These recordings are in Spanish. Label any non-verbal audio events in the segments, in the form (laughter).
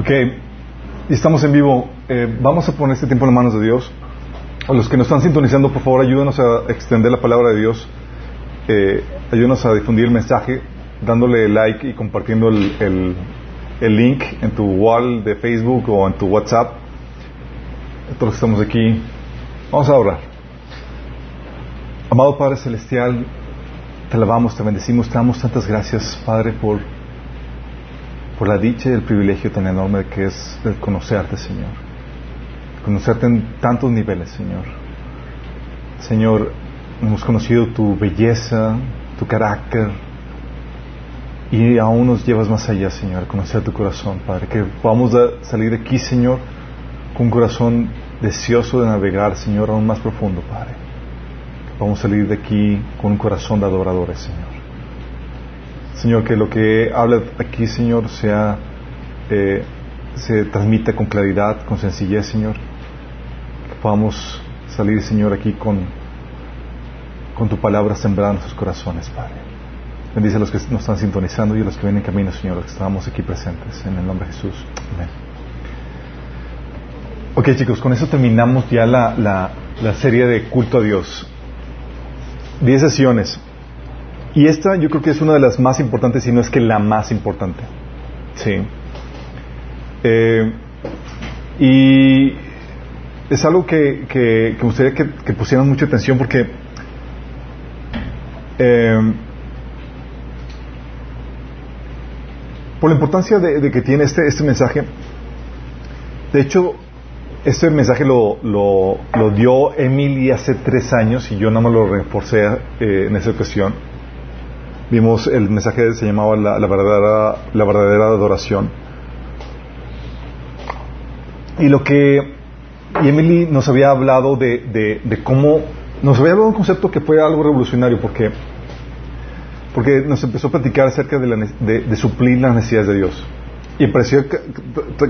Ok, estamos en vivo. Eh, vamos a poner este tiempo en las manos de Dios. A los que nos están sintonizando, por favor, ayúdenos a extender la palabra de Dios. Eh, ayúdenos a difundir el mensaje, dándole like y compartiendo el, el, link en tu wall de Facebook o en tu WhatsApp. Todos estamos aquí, vamos a orar. Amado Padre Celestial, te alabamos, te bendecimos, te damos tantas gracias, Padre, por por la dicha y el privilegio tan enorme que es el conocerte, Señor. Conocerte en tantos niveles, Señor. Señor, hemos conocido tu belleza, tu carácter, y aún nos llevas más allá, Señor, a conocer tu corazón, Padre. Que podamos salir de aquí, Señor, con un corazón deseoso de navegar, Señor, aún más profundo, Padre. Que podamos salir de aquí con un corazón de adoradores, Señor. Señor, que lo que habla aquí, Señor, sea, eh, se transmita con claridad, con sencillez, Señor. Que podamos salir, Señor, aquí con, con tu palabra sembrada en nuestros corazones, Padre. Bendice a los que nos están sintonizando y a los que vienen en camino, Señor, los que estamos aquí presentes. En el nombre de Jesús. Amén. Ok, chicos, con eso terminamos ya la, la, la serie de culto a Dios. Diez sesiones. Y esta yo creo que es una de las más importantes, si no es que la más importante. Sí. Eh, y es algo que, que, que gustaría que, pusieran mucha atención porque eh, por la importancia de, que tiene este, este mensaje, de hecho, este mensaje lo, lo, lo dio Emily hace tres años y yo nada más lo reforcé eh, en esa ocasión vimos el mensaje se llamaba la, la, verdadera, la verdadera adoración. Y lo que y Emily nos había hablado de, de, cómo, nos había hablado un concepto que fue algo revolucionario, porque, porque nos empezó a platicar acerca de, la, de suplir las necesidades de Dios. Y pareció que,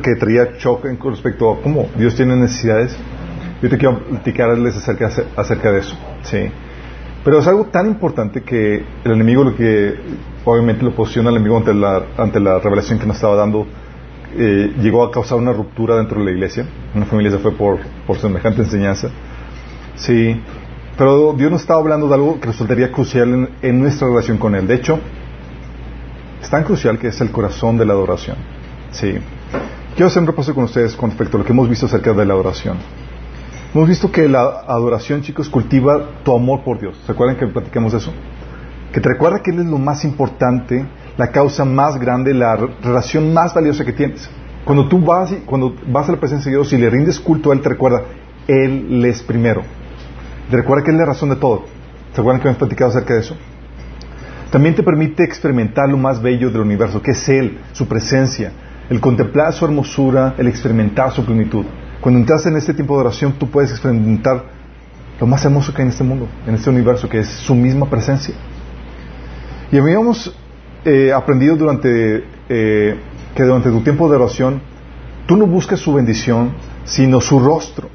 que traía choque con respecto a cómo Dios tiene necesidades. Yo te quiero platicarles acerca, acerca de eso. ¿sí? Pero es algo tan importante que el enemigo lo que obviamente lo posiciona al enemigo ante la, ante la revelación que nos estaba dando eh, llegó a causar una ruptura dentro de la iglesia. Una familia se fue por, por semejante enseñanza. Sí, pero Dios nos estaba hablando de algo que resultaría crucial en, en nuestra relación con Él. De hecho, es tan crucial que es el corazón de la adoración. Sí. Quiero hacer un repaso con ustedes con respecto a lo que hemos visto acerca de la adoración. Hemos visto que la adoración, chicos, cultiva tu amor por Dios. ¿Se acuerdan que platicamos eso? Que te recuerda que Él es lo más importante, la causa más grande, la relación más valiosa que tienes. Cuando tú vas, cuando vas a la presencia de Dios y le rindes culto a Él, te recuerda, Él es primero. Te recuerda que Él es la razón de todo. ¿Se acuerdan que hemos platicado acerca de eso? También te permite experimentar lo más bello del universo, que es Él, su presencia, el contemplar su hermosura, el experimentar su plenitud. Cuando entras en este tiempo de oración, tú puedes experimentar lo más hermoso que hay en este mundo, en este universo, que es su misma presencia. Y habíamos eh, aprendido durante eh, que durante tu tiempo de oración, tú no buscas su bendición, sino su rostro.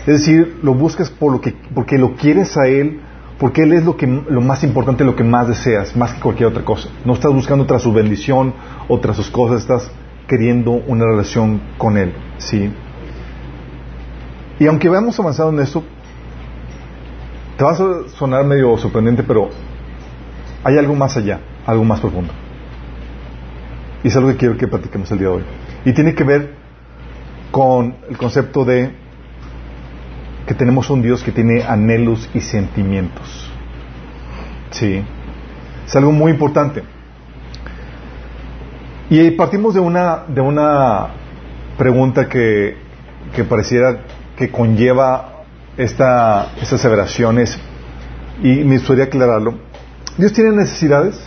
Es decir, lo buscas por lo que, porque lo quieres a Él, porque Él es lo, que, lo más importante, lo que más deseas, más que cualquier otra cosa. No estás buscando tras su bendición o tras sus cosas, estás queriendo una relación con Él. ¿sí? Y aunque vayamos avanzado en esto, te va a sonar medio sorprendente, pero hay algo más allá, algo más profundo. Y es algo que quiero que platiquemos el día de hoy. Y tiene que ver con el concepto de que tenemos un Dios que tiene anhelos y sentimientos. Sí. Es algo muy importante. Y partimos de una, de una pregunta que, que pareciera que conlleva esta, estas aseveraciones y me gustaría aclararlo. ¿Dios tiene necesidades?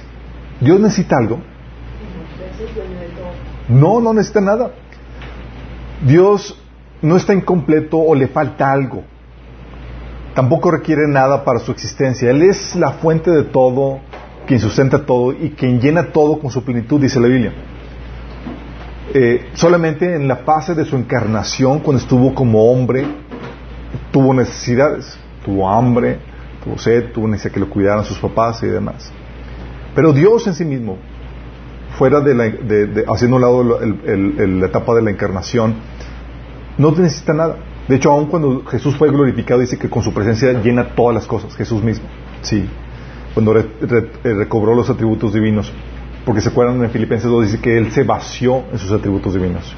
¿Dios necesita algo? No, no necesita nada. Dios no está incompleto o le falta algo. Tampoco requiere nada para su existencia. Él es la fuente de todo, quien sustenta todo y quien llena todo con su plenitud, dice la Biblia. Eh, solamente en la fase de su encarnación, cuando estuvo como hombre, tuvo necesidades, tuvo hambre, tuvo sed, tuvo necesidad que lo cuidaran sus papás y demás. Pero Dios en sí mismo fuera de, la, de, haciendo un lado la etapa de la encarnación, no necesita nada. De hecho, aun cuando Jesús fue glorificado, dice que con su presencia llena todas las cosas, Jesús mismo. Sí, cuando eh, recobró los atributos divinos. Porque se acuerdan en Filipenses 2, dice que Él se vació en sus atributos divinos.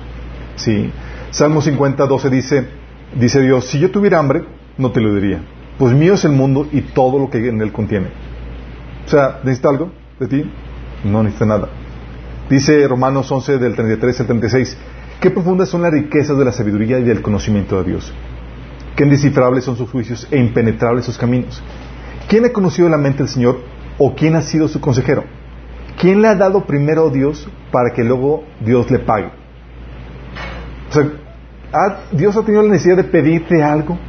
Sí. Salmo 50, 12 dice, dice Dios, si yo tuviera hambre, no te lo diría. Pues mío es el mundo y todo lo que en él contiene. O sea, ¿necesita algo de ti? No necesita nada. Dice Romanos 11 del 33 al 36, qué profundas son las riquezas de la sabiduría y del conocimiento de Dios. Qué indescifrables son sus juicios e impenetrables sus caminos. ¿Quién ha conocido la mente del Señor o quién ha sido su consejero? ¿Quién le ha dado primero a Dios para que luego Dios le pague? O sea, ¿Dios ha tenido la necesidad de pedirte algo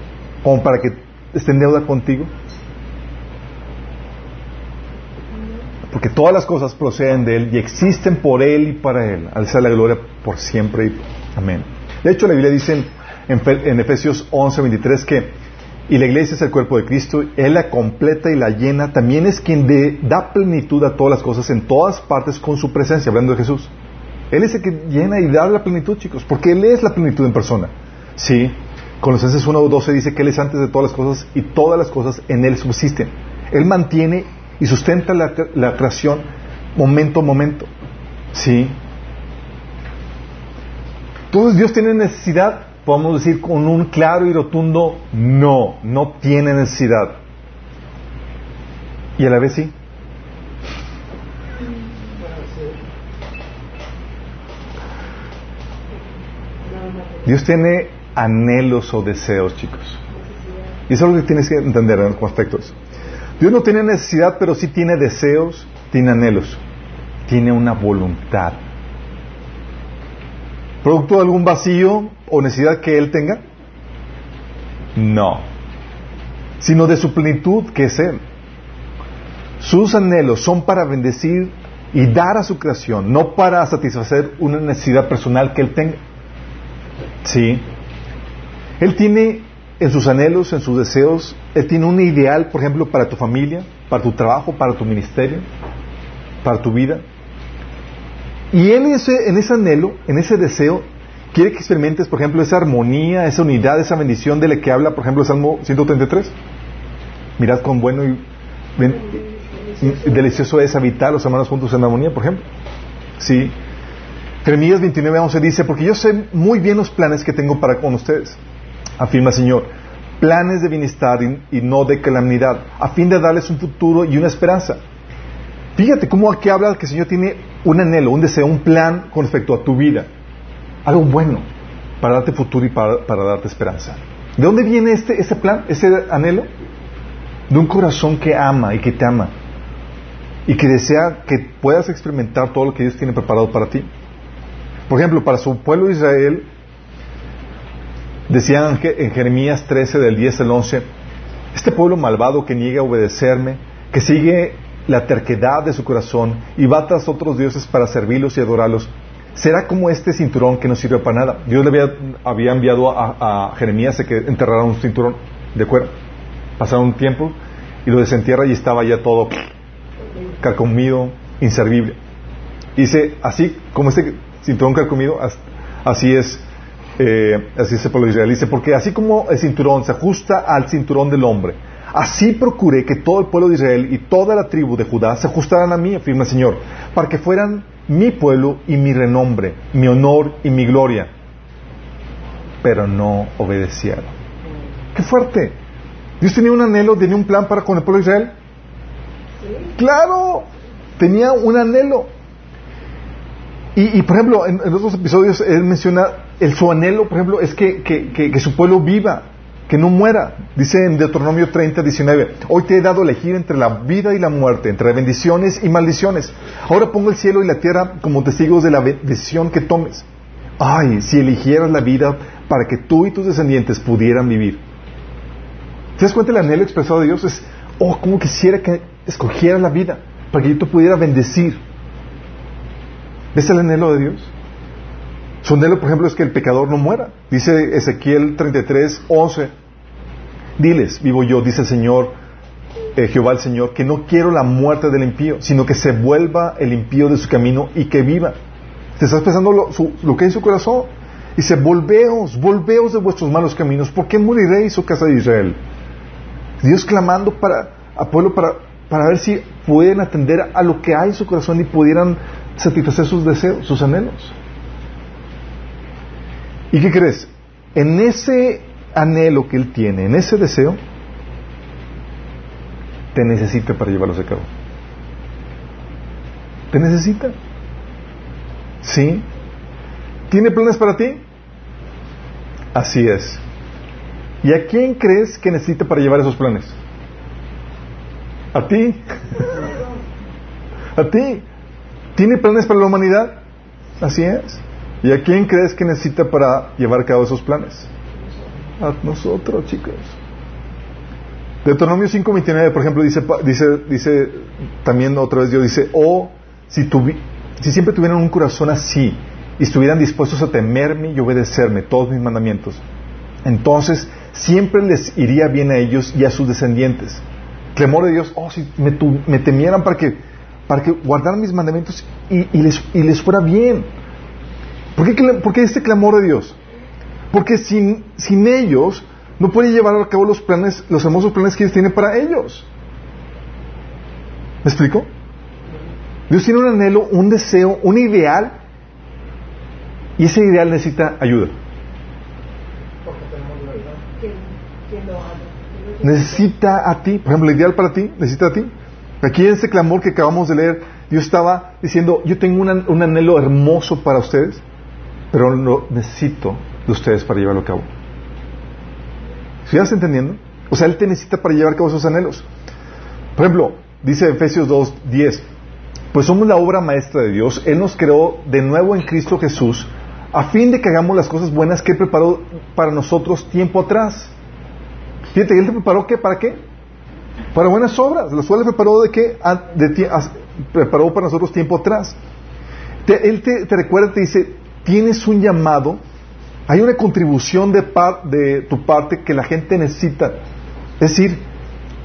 como para que esté en deuda contigo? Porque todas las cosas proceden de Él y existen por Él y para Él. Al ser la gloria por siempre. Amén. De hecho, la Biblia dice en, en Efesios 11, 23 que, y la iglesia es el cuerpo de Cristo, Él la completa y la llena, también es quien da plenitud a todas las cosas en todas partes con su presencia, hablando de Jesús. Él es el que llena y da la plenitud, chicos, porque Él es la plenitud en persona. Sí, Colosenses 1.12 dice que Él es antes de todas las cosas y todas las cosas en Él subsisten. Él mantiene y sustenta la, la momento a momento. Sí. Entonces Dios tiene necesidad, podemos decir con un claro y rotundo no, no tiene necesidad. Y a la vez sí. Dios tiene anhelos o deseos, chicos. Y eso es lo que tienes que entender en los aspectos. Dios no tiene necesidad, pero sí tiene deseos, tiene anhelos, tiene una voluntad. ¿Producto de algún vacío o necesidad que Él tenga? No. Sino de su plenitud que es Él. Sus anhelos son para bendecir y dar a su creación, no para satisfacer una necesidad personal que Él tenga. Sí. Él tiene en sus anhelos, en sus deseos, Él tiene un ideal, por ejemplo, para tu familia, para tu trabajo, para tu ministerio, para tu vida. Y Él en ese, en ese anhelo, en ese deseo, quiere que experimentes, por ejemplo, esa armonía, esa unidad, esa bendición de la que habla, por ejemplo, Salmo 133. Mirad cuán bueno y, delicioso es habitar los hermanos juntos en armonía, por ejemplo. Sí. Jeremías 29, dice, porque yo sé muy bien los planes que tengo para con ustedes, afirma el Señor, planes de bienestar y, no de calamidad, a fin de darles un futuro y una esperanza. Fíjate cómo aquí habla que el Señor tiene un anhelo, un deseo, un plan con respecto a tu vida, algo bueno para darte futuro y para, darte esperanza. ¿De dónde viene este, ese plan, ese anhelo? De un corazón que ama y que te ama y que desea que puedas experimentar todo lo que Dios tiene preparado para ti. Por ejemplo, para su pueblo Israel, decían en Jeremías 13 del 10 al 11, este pueblo malvado que niega a obedecerme, que sigue la terquedad de su corazón y va tras otros dioses para servirlos y adorarlos, será como este cinturón que no sirve para nada. Dios le había, enviado a, Jeremías a que enterrara un cinturón de cuero. Pasaron un tiempo y lo desentierra y estaba ya todo carcomido, inservible. Dice, así como este cinturón comido así es, eh, así es pueblo de Israel. Dice, porque así como el cinturón se ajusta al cinturón del hombre, así procuré que todo el pueblo de Israel y toda la tribu de Judá se ajustaran a mí, afirma el Señor, para que fueran mi pueblo y mi renombre, mi honor y mi gloria. Pero no obedecieron. ¡Qué fuerte! Dios tenía un anhelo, tenía un plan para con el pueblo de Israel. Claro, tenía un anhelo. Y, por ejemplo, en, otros episodios él menciona el su anhelo, por ejemplo, es que, que, su pueblo viva, que no muera. Dice en Deuteronomio 30, 19, hoy te he dado elegir entre la vida y la muerte, entre bendiciones y maldiciones. Ahora pongo el cielo y la tierra como testigos de la decisión que tomes. Ay, si eligieras la vida para que tú y tus descendientes pudieran vivir. ¿Te das cuenta el anhelo expresado de Dios? Es, oh, como quisiera que escogieras la vida para que yo te pudiera bendecir. ¿Ves el anhelo de Dios? Su anhelo, por ejemplo, es que el pecador no muera. Dice Ezequiel 33, 11. Diles, vivo yo, dice el Señor, eh, Jehová el Señor, que no quiero la muerte del impío, sino que se vuelva el impío de su camino y que viva. Te estás pensando lo, lo que hay en su corazón. Dice, volveos, volveos de vuestros malos caminos, ¿por qué moriréis, oh casa de Israel? Dios clamando para, a pueblo para, para ver si pueden atender a lo que hay en su corazón y pudieran satisfacer sus deseos, sus anhelos. ¿Y qué crees? En ese anhelo que Él tiene, en ese deseo, te necesita para llevarlos a cabo. ¿Te necesita? ¿Sí? ¿Tiene planes para ti? Así es. ¿Y a quién crees que necesita para llevar esos planes? ¿A ti? (laughs) ¿A ti? ¿Tiene planes para la humanidad? Así es. ¿Y a quién crees que necesita para llevar a cabo esos planes? A nosotros, chicos. Deuteronomio 5.29, por ejemplo, dice, dice, dice también otra vez Dios dice, oh, si, si siempre tuvieran un corazón así y estuvieran dispuestos a temerme y obedecerme todos mis mandamientos, entonces siempre les iría bien a ellos y a sus descendientes. Clamor de Dios, oh, si me, temieran para que, para que guardaran mis mandamientos y, les, y les fuera bien. ¿Por qué, ¿Por qué, este clamor de Dios? Porque sin, sin ellos no puede llevar a cabo los planes, los hermosos planes que Dios tiene para ellos. ¿Me explico? Dios tiene un anhelo, un deseo, un ideal, y ese ideal necesita ayuda. Necesita a ti, por ejemplo, el ideal para ti, necesita a ti. Aquí en este clamor que acabamos de leer, Dios estaba diciendo, yo tengo un anhelo hermoso para ustedes, pero lo necesito de ustedes para llevarlo a cabo. ¿Sí estás entendiendo? O sea, Él te necesita para llevar a cabo esos anhelos. Por ejemplo, dice Efesios 2, 10, pues somos la obra maestra de Dios. Él nos creó de nuevo en Cristo Jesús a fin de que hagamos las cosas buenas que Él preparó para nosotros tiempo atrás. Fíjate, Él te preparó qué, para qué? Para buenas obras, las cuales preparó de qué? De, preparó para nosotros tiempo atrás. él te, te recuerda, te dice, tienes un llamado hay una contribución de, de tu parte que la gente necesita. Es decir,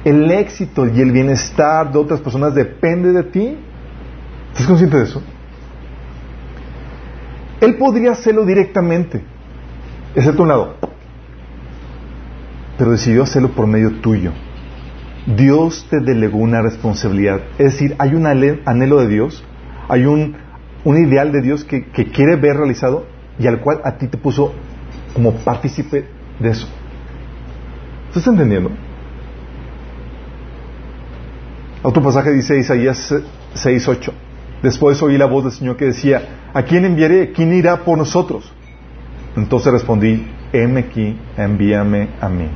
el éxito y el bienestar de otras personas depende de ti. ¿Estás consciente de eso? Él podría hacerlo directamente, excepto un lado, pero decidió hacerlo por medio tuyo. Dios te delegó una responsabilidad. Es decir, hay un anhelo de Dios, hay un, ideal de Dios que quiere ver realizado y al cual a ti te puso como partícipe de eso. ¿Estás entendiendo? Otro pasaje dice Isaías 6:8. Después oí la voz del Señor que decía, ¿a quién enviaré? ¿Quién irá por nosotros? Entonces respondí, heme aquí, envíame a mí.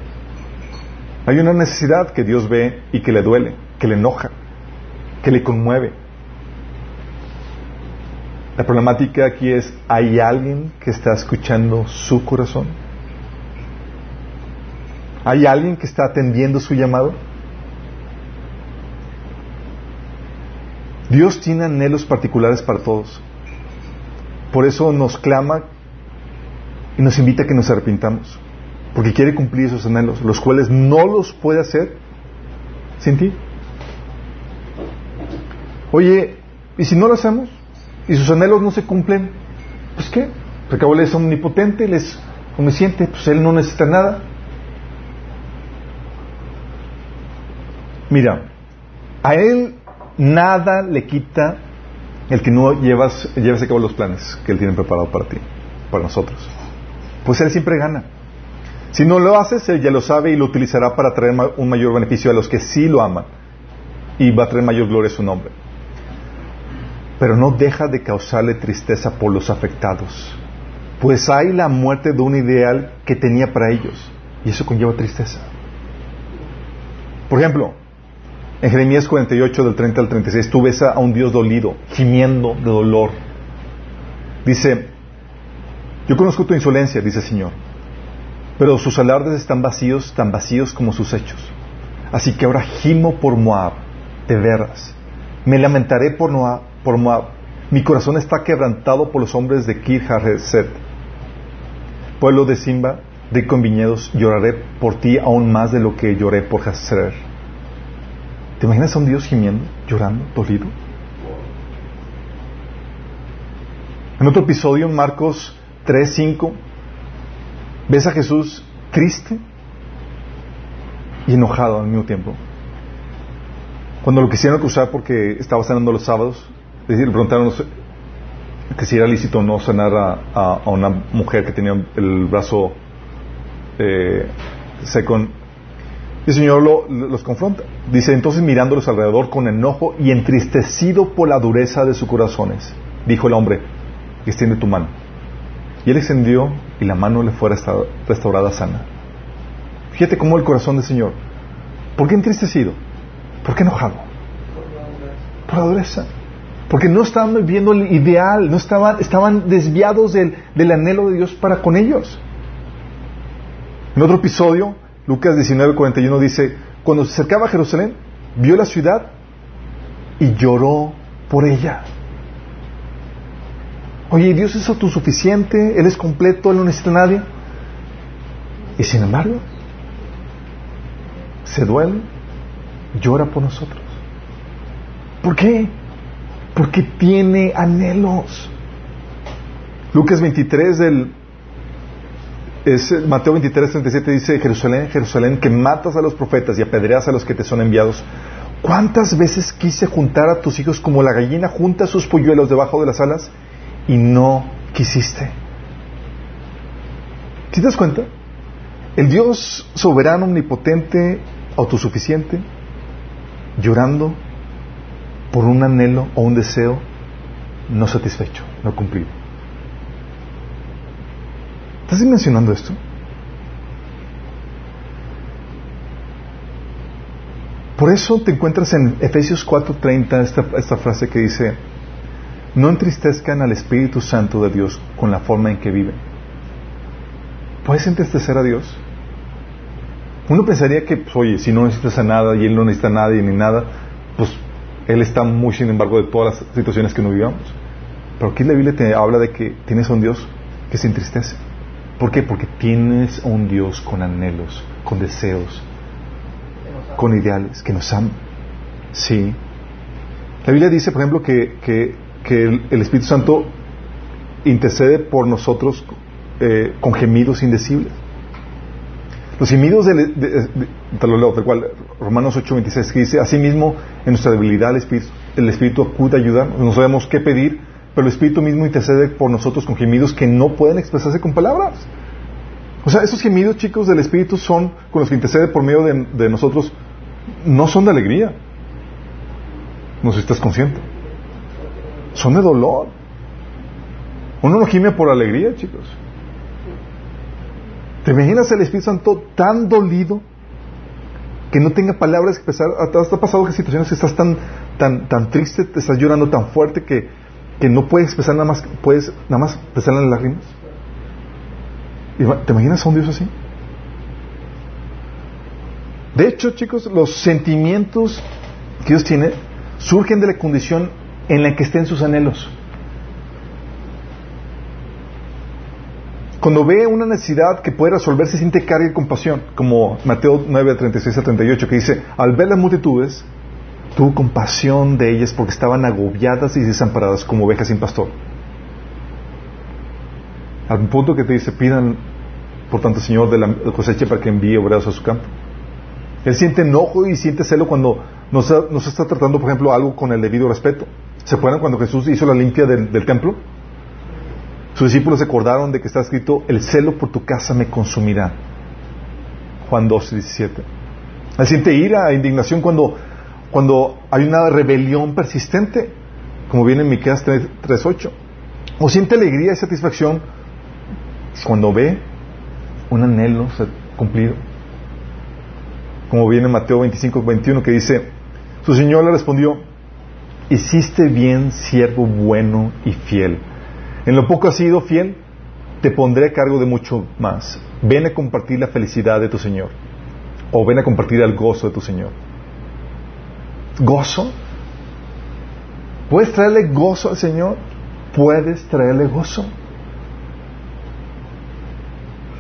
Hay una necesidad que Dios ve y que le duele, que le enoja, que le conmueve. La problemática aquí es, ¿hay alguien que está escuchando su corazón? ¿Hay alguien que está atendiendo su llamado? Dios tiene anhelos particulares para todos. Por eso nos clama y nos invita a que nos arrepintamos. Porque quiere cumplir esos anhelos, los cuales no los puede hacer sin ti. Oye, ¿y si no lo hacemos? Y sus anhelos no se cumplen, pues qué, porque Él es omnipotente, Él es omnisciente, pues Él no necesita nada. Mira, a Él nada le quita el que no llevas, llevas a cabo los planes que Él tiene preparado para ti, para nosotros. Pues Él siempre gana. Si no lo haces, Él ya lo sabe y lo utilizará para traer un mayor beneficio a los que sí lo aman y va a traer mayor gloria a su nombre pero no deja de causarle tristeza por los afectados, pues hay la muerte de un ideal que tenía para ellos, y eso conlleva tristeza. Por ejemplo, en Jeremías 48 del 30 al 36 tú ves a un Dios dolido, gimiendo de dolor. Dice, yo conozco tu insolencia, dice el Señor, pero sus alardes están vacíos, tan vacíos como sus hechos. Así que ahora gimo por Moab, de veras. Me lamentaré por Moab, por Moab. Mi corazón está quebrantado por los hombres de Kir Pueblo de Simba, de con viñedos, lloraré por ti aún más de lo que lloré por Hazer. ¿Te imaginas a un Dios gimiendo, llorando, dolido? En otro episodio, en Marcos 3, 5, ves a Jesús triste y enojado al mismo tiempo. Cuando lo quisieron acusar porque estaba sanando los sábados, le preguntaron que si era lícito no sanar a, una mujer que tenía el brazo eh, seco. Y el Señor los confronta. Dice, entonces mirándolos alrededor con enojo y entristecido por la dureza de sus corazones, dijo el hombre, extiende tu mano. Y él extendió y la mano le fue restaurada sana. Fíjate cómo el corazón del Señor. ¿Por qué entristecido? ¿Por qué enojado? Por la dureza. Porque no estaban viviendo el ideal, no estaban, estaban desviados del, del anhelo de Dios para con ellos. En otro episodio, Lucas 19:41 dice, cuando se acercaba a Jerusalén, vio la ciudad y lloró por ella. Oye, Dios es autosuficiente, Él es completo, Él no necesita a nadie. Y sin embargo, se duele, llora por nosotros. ¿Por qué? Porque tiene anhelos. Lucas 23 del es Mateo 23, 37 dice, Jerusalén, Jerusalén, que matas a los profetas y apedreas a los que te son enviados. ¿Cuántas veces quise juntar a tus hijos como la gallina junta sus polluelos debajo de las alas y no quisiste? ¿Te das cuenta? El Dios soberano, omnipotente, autosuficiente, llorando por un anhelo o un deseo no satisfecho, no cumplido. ¿Estás mencionando esto? Por eso te encuentras en Efesios 4:30 esta, esta frase que dice, no entristezcan al Espíritu Santo de Dios con la forma en que viven. ¿Puedes entristecer a Dios? Uno pensaría que, pues, oye, si no necesitas a nada y Él no necesita a nadie ni nada, pues Él está muy, sin embargo, de todas las situaciones que no vivamos. Pero aquí la Biblia te habla de que tienes a un Dios que se entristece. ¿Por qué? Porque tienes un Dios con anhelos, con deseos, con ideales, que nos ama. Sí. La Biblia dice, por ejemplo, que, que, el, Espíritu Santo intercede por nosotros eh, con gemidos indecibles. Los gemidos del, de, de, cual Romanos 8:26 que dice, asimismo, en nuestra debilidad el Espíritu, el Espíritu acude a ayudarnos. No sabemos qué pedir, pero el Espíritu mismo intercede por nosotros con gemidos que no pueden expresarse con palabras. O sea, esos gemidos, chicos, del Espíritu son, con los que intercede por medio de, nosotros, no son de alegría. No sé si estás consciente. Son de dolor. Uno no gime por alegría, chicos. ¿Te imaginas el Espíritu Santo tan dolido que no tenga palabras que expresar? ¿Te ha pasado que situaciones que estás tan, tan, tan triste, te estás llorando tan fuerte que que no puedes expresar nada más, puedes nada más expresar las lágrimas. ¿Te imaginas a un Dios así? De hecho, chicos, los sentimientos que Dios tiene surgen de la condición en la que estén sus anhelos. Cuando ve una necesidad que puede resolverse, siente carga y compasión, como Mateo 9, 36 a 38, que dice, al ver las multitudes, tuvo compasión de ellas porque estaban agobiadas y desamparadas como ovejas sin pastor. Al punto que te dice, pidan, por tanto, Señor, de la cosecha para que envíe obreros a su campo. Él siente enojo y siente celo cuando no se, está tratando, por ejemplo, algo con el debido respeto. ¿Se acuerdan cuando Jesús hizo la limpia del templo? Sus discípulos se acordaron de que está escrito, el celo por tu casa me consumirá. Juan 12, 17. Él siente ira e indignación cuando cuando hay una rebelión persistente, como viene en Miqueas 3.8. O siente alegría y satisfacción cuando ve un anhelo cumplido. Como viene en Mateo 25.21 que dice, su Señor le respondió, hiciste bien, siervo bueno y fiel. En lo poco has sido fiel, te pondré a cargo de mucho más. Ven a compartir la felicidad de tu Señor. O ven a compartir el gozo de tu Señor gozo. ¿Puedes traerle gozo al Señor? Puedes traerle gozo.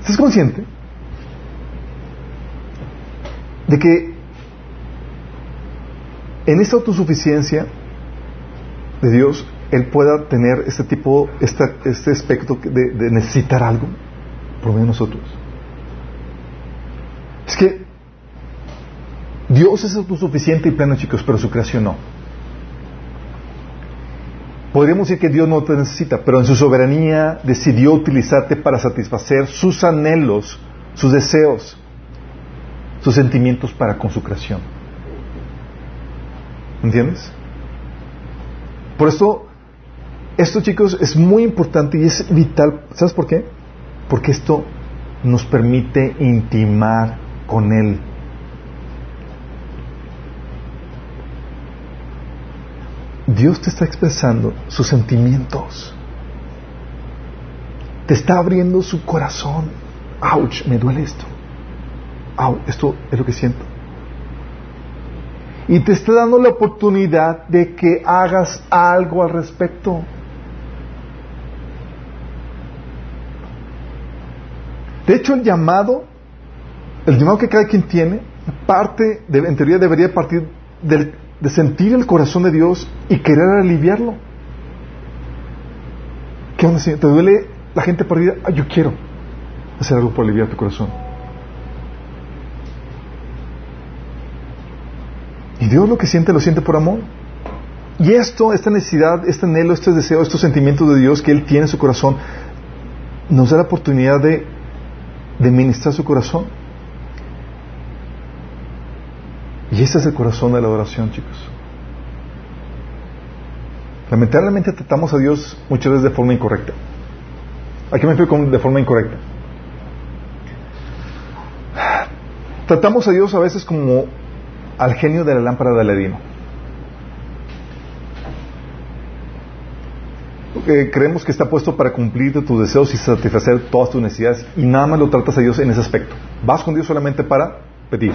¿Estás consciente? De que en esta autosuficiencia de Dios, Él pueda tener este tipo, este aspecto de, necesitar algo por medio de nosotros. Es que Dios es autosuficiente y pleno, chicos, pero su creación no. Podríamos decir que Dios no te necesita, pero en su soberanía decidió utilizarte para satisfacer sus anhelos, sus deseos, sus sentimientos para con su creación. ¿Entiendes? Por esto, esto chicos es muy importante y es vital. ¿Sabes por qué? Porque esto nos permite intimar con Él. Dios te está expresando sus sentimientos. Te está abriendo su corazón. ¡Auch! Me duele esto. ¡Auch! Esto es lo que siento. Y te está dando la oportunidad de que hagas algo al respecto. De hecho, el llamado, el llamado que cada quien tiene, parte, de, en teoría debería partir de sentir el corazón de Dios y querer aliviarlo. ¿Qué onda? ¿Te duele la gente perdida? Ah, yo quiero hacer algo para aliviar tu corazón. Y Dios lo que siente, lo siente por amor. Y esto, esta necesidad, este anhelo, este deseo, estos sentimientos de Dios que Él tiene en su corazón, nos da la oportunidad de, de ministrar su corazón. Y ese es el corazón de la adoración, chicos. Lamentablemente tratamos a Dios muchas veces de forma incorrecta. ¿A qué me refiero de forma incorrecta? Tratamos a Dios a veces como al genio de la lámpara de Aladino. Creemos que está puesto para cumplir tus deseos y satisfacer todas tus necesidades y nada más lo tratas a Dios en ese aspecto. Vas con Dios solamente para pedir.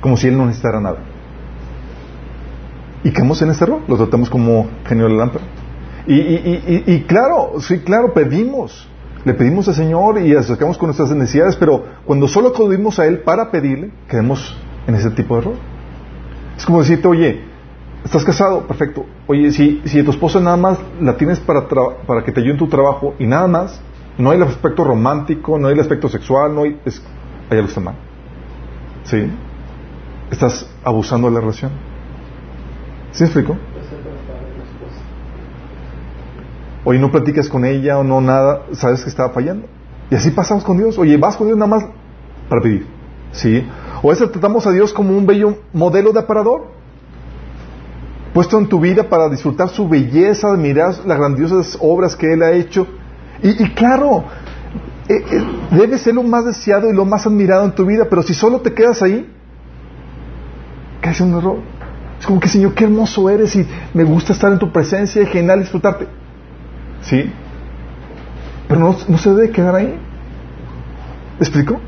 Como si Él no necesitara nada. ¿Y quedamos en este error? Lo tratamos como genio de la lámpara. Y, y claro, sí, claro, pedimos. Le pedimos al Señor y acercamos con nuestras necesidades, pero cuando solo acudimos a Él para pedirle, quedamos en ese tipo de error. Es como decirte, oye, ¿estás casado? Perfecto. Oye, si, si tu esposa nada más la tienes para, para que te ayude en tu trabajo y nada más, no hay el aspecto romántico, no hay el aspecto sexual, no hay... Es, hay algo está mal. ¿Sí? Estás abusando de la relación. ¿Sí me explico? Oye, no platicas con ella o no nada, sabes que estaba fallando. Y así pasamos con Dios. Oye, vas con Dios nada más para pedir. ¿Sí? O veces tratamos a Dios como un bello modelo de aparador. Puesto en tu vida para disfrutar su belleza, admirar las grandiosas obras que Él ha hecho. Y, claro, eh, eh, debe ser lo más deseado y lo más admirado en tu vida, pero si solo te quedas ahí, caes en un error. Es como que, Señor, qué hermoso eres y me gusta estar en tu presencia y genial disfrutarte. ¿Sí? Pero no, se debe quedar ahí. ¿Me explico?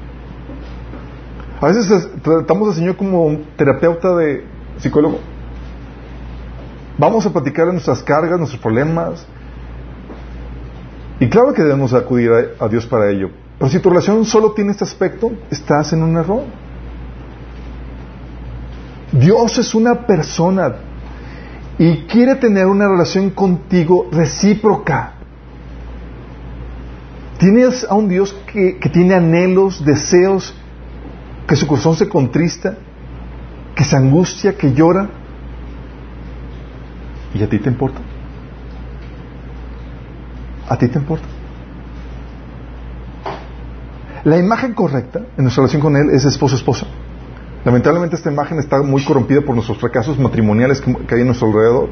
A veces tratamos al Señor como un terapeuta de psicólogo. Vamos a platicar de nuestras cargas, nuestros problemas. Y claro que debemos acudir a, Dios para ello. Pero si tu relación solo tiene este aspecto, estás en un error. Dios es una persona y quiere tener una relación contigo recíproca. Tienes a un Dios que, tiene anhelos, deseos, que su corazón se contrista, que se angustia, que llora. ¿Y a ti te importa? ¿A ti te importa? La imagen correcta en nuestra relación con Él es esposo-esposa. Lamentablemente esta imagen está muy corrompida por nuestros fracasos matrimoniales que, hay en nuestro alrededor.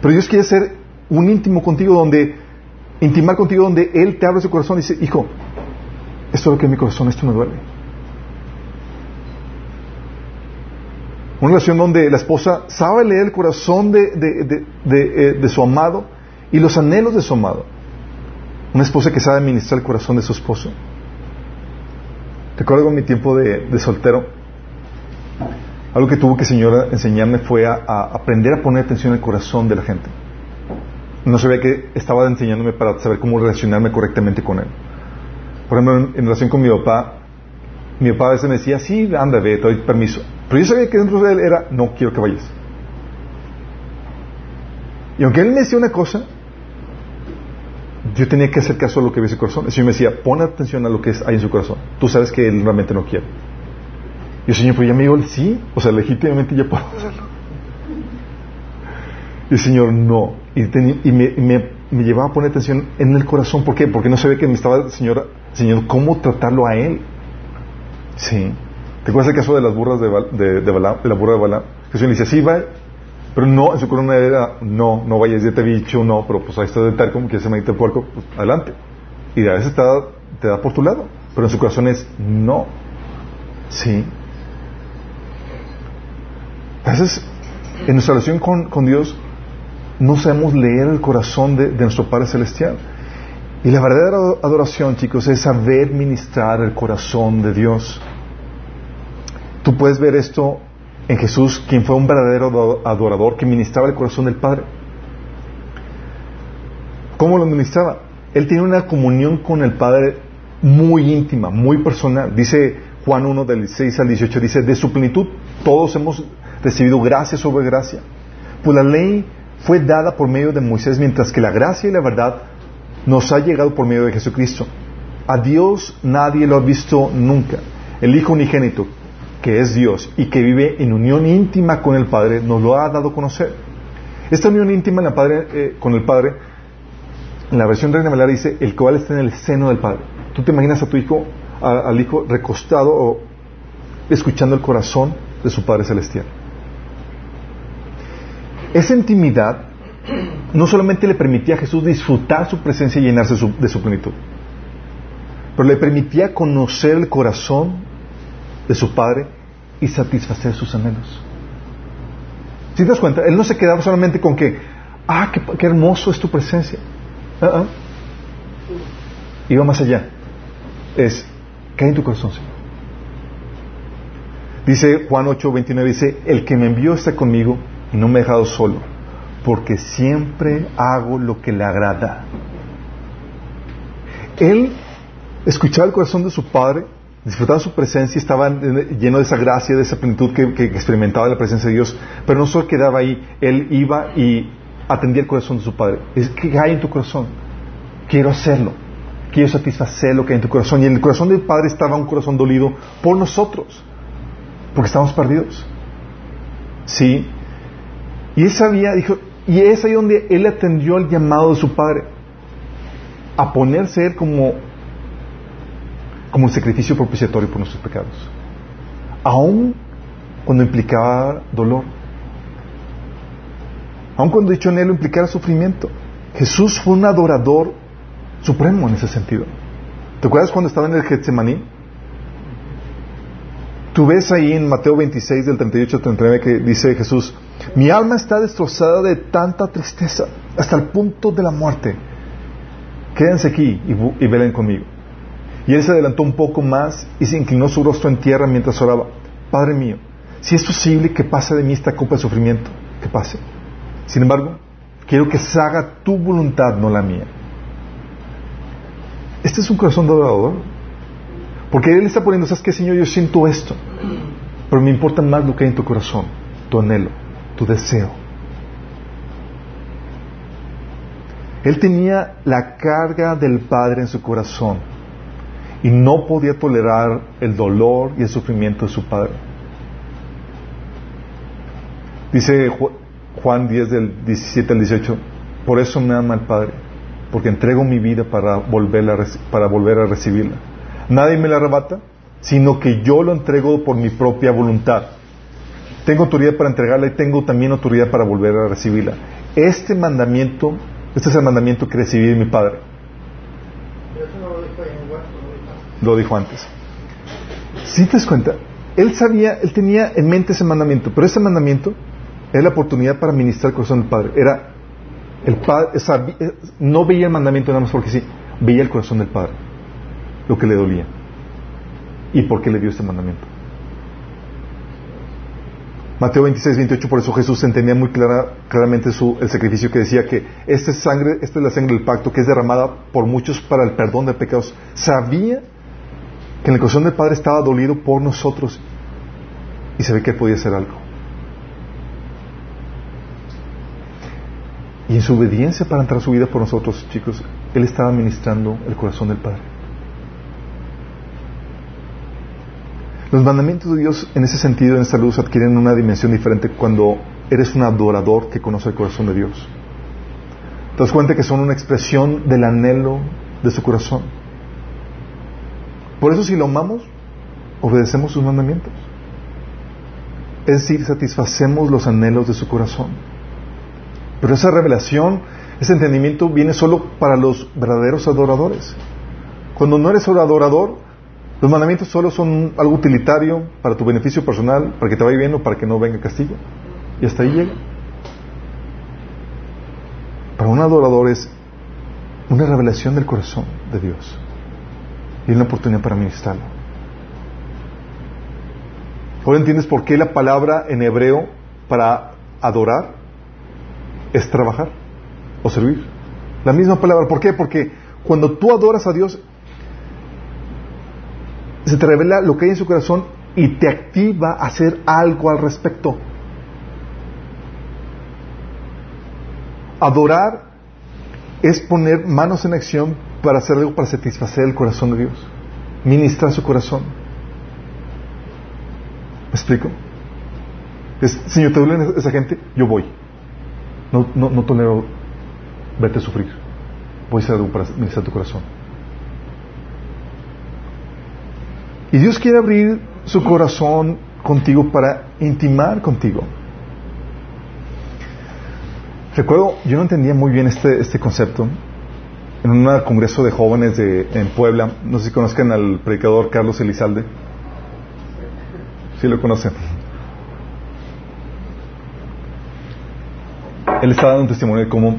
Pero Dios quiere ser un íntimo contigo donde, intimar contigo donde Él te abre su corazón y dice, hijo, esto es lo que es mi corazón, esto me duele. Una relación donde la esposa sabe leer el corazón de, de, eh, su amado y los anhelos de su amado. Una esposa que sabe administrar el corazón de su esposo. Recuerdo en mi tiempo de soltero, algo que tuvo que Señor enseñarme fue a, aprender a poner atención al corazón de la gente. No sabía que estaba enseñándome para saber cómo relacionarme correctamente con Él. Por ejemplo, en, relación con mi papá, mi papá a veces me decía, sí, anda, ve, te doy permiso. Pero yo sabía que dentro de él era, no quiero que vayas. Y aunque él me decía una cosa, yo tenía que hacer caso a lo que ve en su corazón. El Señor me decía, pon atención a lo que hay en su corazón. Tú sabes que él realmente no quiere. Y el Señor, pues ya me dijo, sí, o sea, legítimamente ya puedo hacerlo. Y el Señor, no. Y, me, llevaba a poner atención en el corazón. ¿Por qué? Porque no sabía que me estaba, Señor, Señor, cómo tratarlo a Él. Sí. ¿Te acuerdas el caso de las burras de, de, de, la burra de Balaam? Jesús le dice, sí, va, pero no, en su corona era, no, no vayas, ya te he dicho, no, pero pues ahí está de tal como que se me el puerco, pues adelante. Y a veces te da, te da por tu lado, pero en su corazón es no. Sí. A veces, en nuestra relación con, Dios, no sabemos leer el corazón de, de nuestro Padre Celestial. Y la verdadera adoración, chicos, es saber ministrar el corazón de Dios. Tú puedes ver esto en Jesús, quien fue un verdadero adorador que ministraba el corazón del Padre. ¿Cómo lo ministraba? Él tenía una comunión con el Padre muy íntima, muy personal. Dice Juan 1 del 6 al 18, dice, de su plenitud todos hemos recibido gracia sobre gracia. Pues la ley fue dada por medio de Moisés, mientras que la gracia y la verdad nos ha llegado por medio de Jesucristo. A Dios nadie lo ha visto nunca. El Hijo unigénito, que es Dios y que vive en unión íntima con el Padre, nos lo ha dado a conocer. Esta unión íntima eh, con el Padre, en la versión Reina Valera dice, el cual está en el seno del Padre. Tú te imaginas a tu hijo, al hijo recostado o escuchando el corazón de su Padre Celestial. Esa intimidad no solamente le permitía a Jesús disfrutar su presencia y llenarse de su plenitud, pero le permitía conocer el corazón de su Padre y satisfacer sus anhelos. Si te das cuenta, Él no se quedaba solamente con que, ah, qué, hermoso es tu presencia. Ah, ah. Iba más allá. Es, ¿qué hay en tu corazón, Señor? Dice Juan 8, 29, dice, el que me envió está conmigo y no me ha dejado solo, porque siempre hago lo que le agrada. Él escuchaba el corazón de su Padre disfrutaba su presencia, estaba lleno de esa gracia, de esa plenitud que, experimentaba la presencia de Dios, pero no solo quedaba ahí, él iba y atendía el corazón de su Padre. Es que hay en tu corazón. Quiero hacerlo. Quiero satisfacer lo que hay en tu corazón. Y en el corazón del Padre estaba un corazón dolido por nosotros, porque estábamos perdidos. Sí. Y él sabía, dijo, y es ahí donde él atendió al llamado de su Padre, a ponerse él como como un sacrificio propiciatorio por nuestros pecados. Aún cuando implicaba dolor. Aun cuando dicho él implicara sufrimiento. Jesús fue un adorador supremo en ese sentido. ¿Te acuerdas cuando estaba en el Getsemaní? Tú ves ahí en Mateo 26 del 38 al 39 que dice Jesús, mi alma está destrozada de tanta tristeza hasta el punto de la muerte. Quédense aquí y, velen conmigo. Y él se adelantó un poco más y se inclinó su rostro en tierra mientras oraba. Padre mío, si es posible que pase de mí esta copa de sufrimiento, que pase. Sin embargo, quiero que se haga tu voluntad, no la mía. Este es un corazón de adorador. Porque Él está poniendo, ¿sabes qué, Señor? Yo siento esto. Pero me importa más lo que hay en tu corazón, tu anhelo, tu deseo. Él tenía la carga del Padre en su corazón y no podía tolerar el dolor y el sufrimiento de su padre. Dice Juan 10 del 17 al 18, por eso me ama el Padre, porque entrego mi vida para volver a, para volver a recibirla. Nadie me la arrebata, sino que yo lo entrego por mi propia voluntad. Tengo autoridad para entregarla y tengo también autoridad para volver a recibirla. Este mandamiento, este es el mandamiento que recibí de mi Padre lo dijo antes. Si te das cuenta, él sabía, él tenía en mente ese mandamiento, pero ese mandamiento era la oportunidad para ministrar el corazón del Padre. Era el Padre, eh, no veía el mandamiento nada más porque sí, veía el corazón del Padre, lo que le dolía y por qué le dio este mandamiento. Mateo 26, 28, por eso Jesús entendía muy clara, claramente el sacrificio que decía que esta sangre, esta es la sangre del pacto que es derramada por muchos para el perdón de pecados. Sabía que en el corazón del Padre estaba dolido por nosotros y ve que podía hacer algo. Y en su obediencia para entrar a su vida por nosotros, chicos, Él estaba ministrando el corazón del Padre. Los mandamientos de Dios en ese sentido, en esta luz, adquieren una dimensión diferente cuando eres un adorador que conoce el corazón de Dios. Te das cuenta que son una expresión del anhelo de su corazón. Por eso si lo amamos, obedecemos sus mandamientos. Es decir, satisfacemos los anhelos de su corazón. Pero esa revelación, ese entendimiento viene solo para los verdaderos adoradores. Cuando no eres adorador, los mandamientos solo son algo utilitario para tu beneficio personal, para que te vaya bien o para que no venga castigo. Y hasta ahí llega. Para un adorador es una revelación del corazón de Dios y una oportunidad para ministrarlo. Ahora entiendes por qué la palabra en hebreo para adorar es trabajar o servir. La misma palabra. ¿Por qué? Porque cuando tú adoras a Dios, se te revela lo que hay en su corazón y te activa a hacer algo al respecto. Adorar es poner manos en acción para hacer algo para satisfacer el corazón de Dios, ministrar su corazón. ¿Me explico? Es, Señor, ¿te duele esa gente? Yo voy. No, no, no tolero verte sufrir. Voy a hacer algo para ministrar tu corazón. Y Dios quiere abrir su corazón contigo para intimar contigo. Recuerdo, yo no entendía muy bien este, este concepto. En un congreso de jóvenes de, en Puebla, no sé si conozcan al predicador Carlos Elizalde. Sí lo conocen. Él estaba dando un testimonio de cómo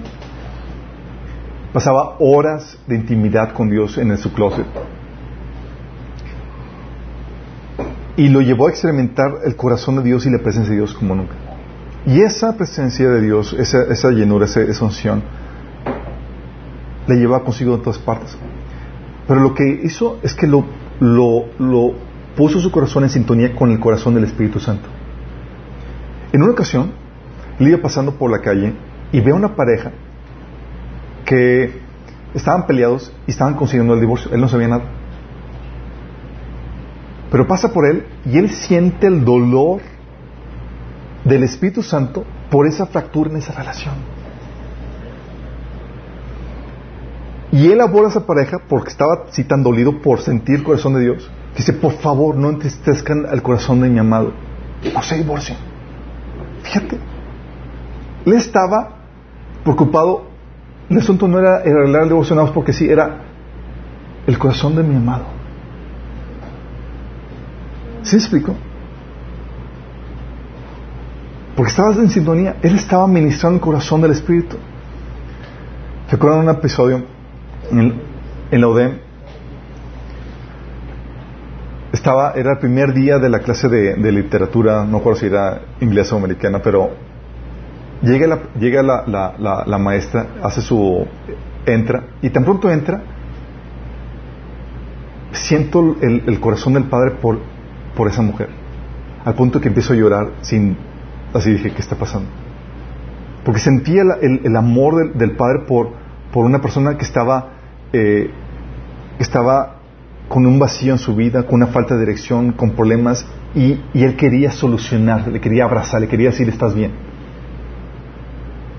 pasaba horas de intimidad con Dios en su closet. Y lo llevó a experimentar el corazón de Dios y la presencia de Dios como nunca. Y esa presencia de Dios, esa, llenura, esa, unción, la lleva consigo en todas partes. Pero lo que hizo es que lo, puso su corazón en sintonía con el corazón del Espíritu Santo. En una ocasión, él iba pasando por la calle y ve a una pareja que estaban peleados y estaban consiguiendo el divorcio. Él no sabía nada. Pero pasa por él y él siente el dolor del Espíritu Santo por esa fractura en esa relación. Y él aborda a esa pareja porque estaba así tan dolido por sentir el corazón de Dios. Dice, por favor, no entristezcan al corazón de mi amado. No se divorcien. Fíjate. Él estaba preocupado. El asunto no era arreglar el divorcio porque sí, era el corazón de mi amado. ¿Sí explico? Porque estabas en sintonía. Él estaba ministrando el corazón del Espíritu. ¿Recuerdan un episodio en, la UDEM? Estaba, era el primer día de la clase de, literatura, no recuerdo si era inglesa o americana, pero llega la, llega la, la, maestra, hace su, entra, y tan pronto entra, siento el corazón del Padre por, por esa mujer, al punto que empiezo a llorar sin Así dije, ¿qué está pasando? Porque sentía el, el, amor del, del, Padre por, por una persona que estaba, eh, estaba con un vacío en su vida, con una falta de dirección, con problemas, y, y él quería solucionar, le quería abrazar, le quería decir, estás bien.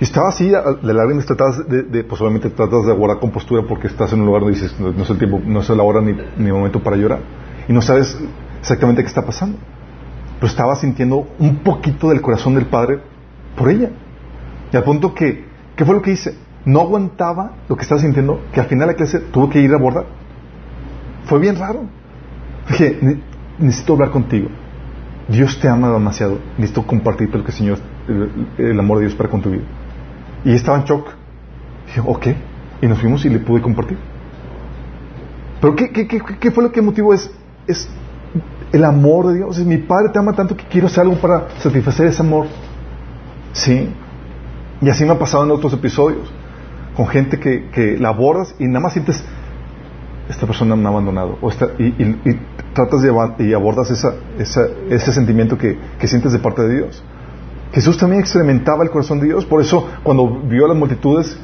Y estaba así, de lágrimas, tratas de, de, pues tratas de guardar compostura porque estás en un lugar donde dices, no, no es el tiempo, no es la hora ni, ni el momento para llorar. Y no sabes exactamente qué está pasando pero estaba sintiendo un poquito del corazón del Padre por ella. Y al punto que, ¿qué fue lo que hice? No aguantaba lo que estaba sintiendo, que al final la clase tuvo que ir a abordar. Fue bien raro. Dije, necesito hablar contigo. Dios te ama demasiado. Necesito compartirte lo que el Señor, el, amor de Dios para con tu vida. Y estaba en shock. Dije, ok. Y nos fuimos y le pude compartir. Pero ¿qué, qué, qué, qué fue lo que motivó? Es, es el amor de Dios. Mi Padre te ama tanto que quiero hacer algo para satisfacer ese amor. Sí. Y así me ha pasado en otros episodios. Con gente que, que la abordas y nada más sientes, esta persona me ha abandonado. O y, tratas y abordas esa, ese sentimiento que, que sientes de parte de Dios. Jesús también experimentaba el corazón de Dios, por eso cuando vio a las multitudes,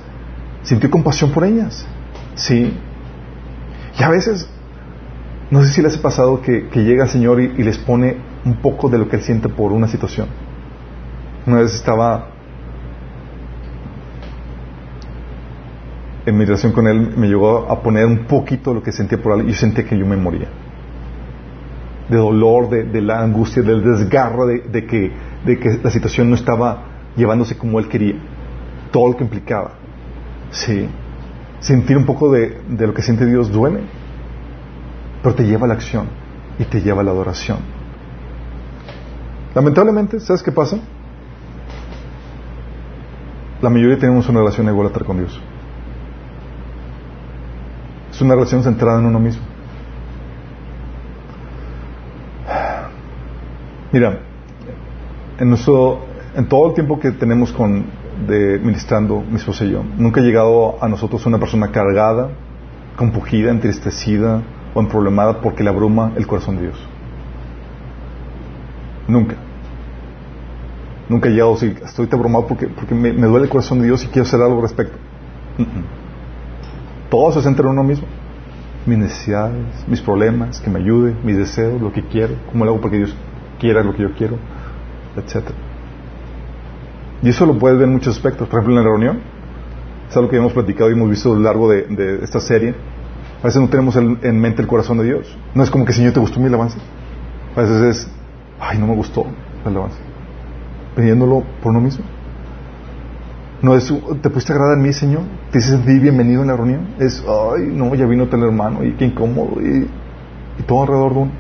sintió compasión por ellas. Sí. Y a veces, no sé si les ha pasado que, llega el Señor y, les pone un poco de lo que Él siente por una situación. Una vez estaba en mi relación con Él, me llegó a poner un poquito de lo que sentía por Él y yo sentía que yo me moría. De dolor, de, la angustia, del desgarro, de, que, de que la situación no estaba llevándose como Él quería. Todo lo que implicaba. Sí. Sentir un poco de, de lo que siente Dios duele. Pero te lleva a la acción y te lleva a la adoración. Lamentablemente, ¿sabes qué pasa? La mayoría tenemos una relación ególatra con Dios. Es una relación centrada en uno mismo. Mira, en nuestro, en todo el tiempo que tenemos con ministrando mi esposa y yo, nunca ha llegado a nosotros una persona cargada, compugida, entristecida o emproblemada porque le abruma el corazón de Dios. Nunca. Nunca he llegado así, estoy abrumado porque, porque me, duele el corazón de Dios y quiero hacer algo al respecto. Todo se centra en uno mismo. Mis necesidades, mis problemas, que me ayude, mis deseos, lo que quiero, cómo lo hago porque Dios quiera lo que yo quiero, etc. Y eso lo puedes ver en muchos aspectos. Por ejemplo, en la reunión, es algo que hemos platicado y hemos visto a lo largo de, esta serie. A veces no tenemos en mente el corazón de Dios. No es como que, Señor, ¿te gustó mi alabanza? A veces es, ay, no me gustó la alabanza. Pidiéndolo por uno mismo. No es, ¿te pusiste agradar a mí, Señor? ¿Te sentí bienvenido en la reunión? Es, ay, no, ya vino tal hermano y qué incómodo y, todo alrededor de uno.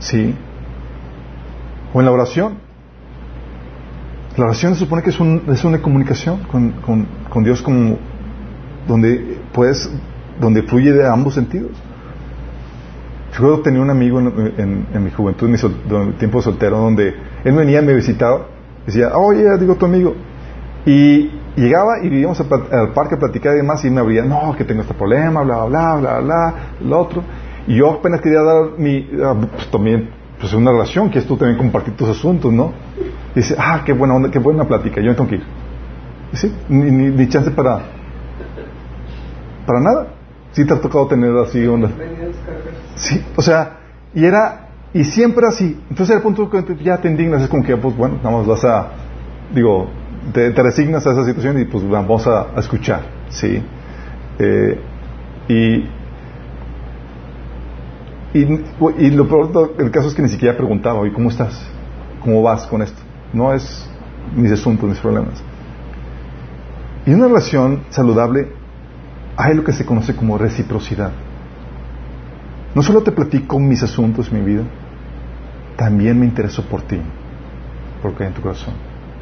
Sí. O en la oración. La oración se supone que es, un, es una comunicación con, Dios como donde puedes, donde fluye de ambos sentidos. Yo tenía un amigo en, en, mi juventud, en mi tiempo soltero, donde él venía, me visitaba, decía, oye, digo tu amigo. Y llegaba y vivíamos al, parque a platicar y demás, y me abría, no, que tengo este problema, bla, bla, bla, bla, lo otro. Y yo apenas quería dar mi, ah, pues también, pues una relación, que es tú también compartir tus asuntos, ¿no? dice, ah, qué buena onda, qué buena plática, yo me tengo que ir. Y sí, ni, ni, chance para, para nada. Sí te ha tocado tener así onda. Sí, o sea, y era, y siempre así. Entonces el punto que ya te indignas es como que, pues bueno, nada más vas a, digo, te, resignas a esa situación y pues vamos a, escuchar, ¿sí? Eh, y, y, lo peor del caso es que ni siquiera preguntaba, ¿y cómo estás? ¿Cómo vas con esto? no es mis asuntos, mis problemas. Y una relación saludable hay lo que se conoce como reciprocidad. No solo te platico mis asuntos, mi vida, también me intereso por ti, porque en tu corazón,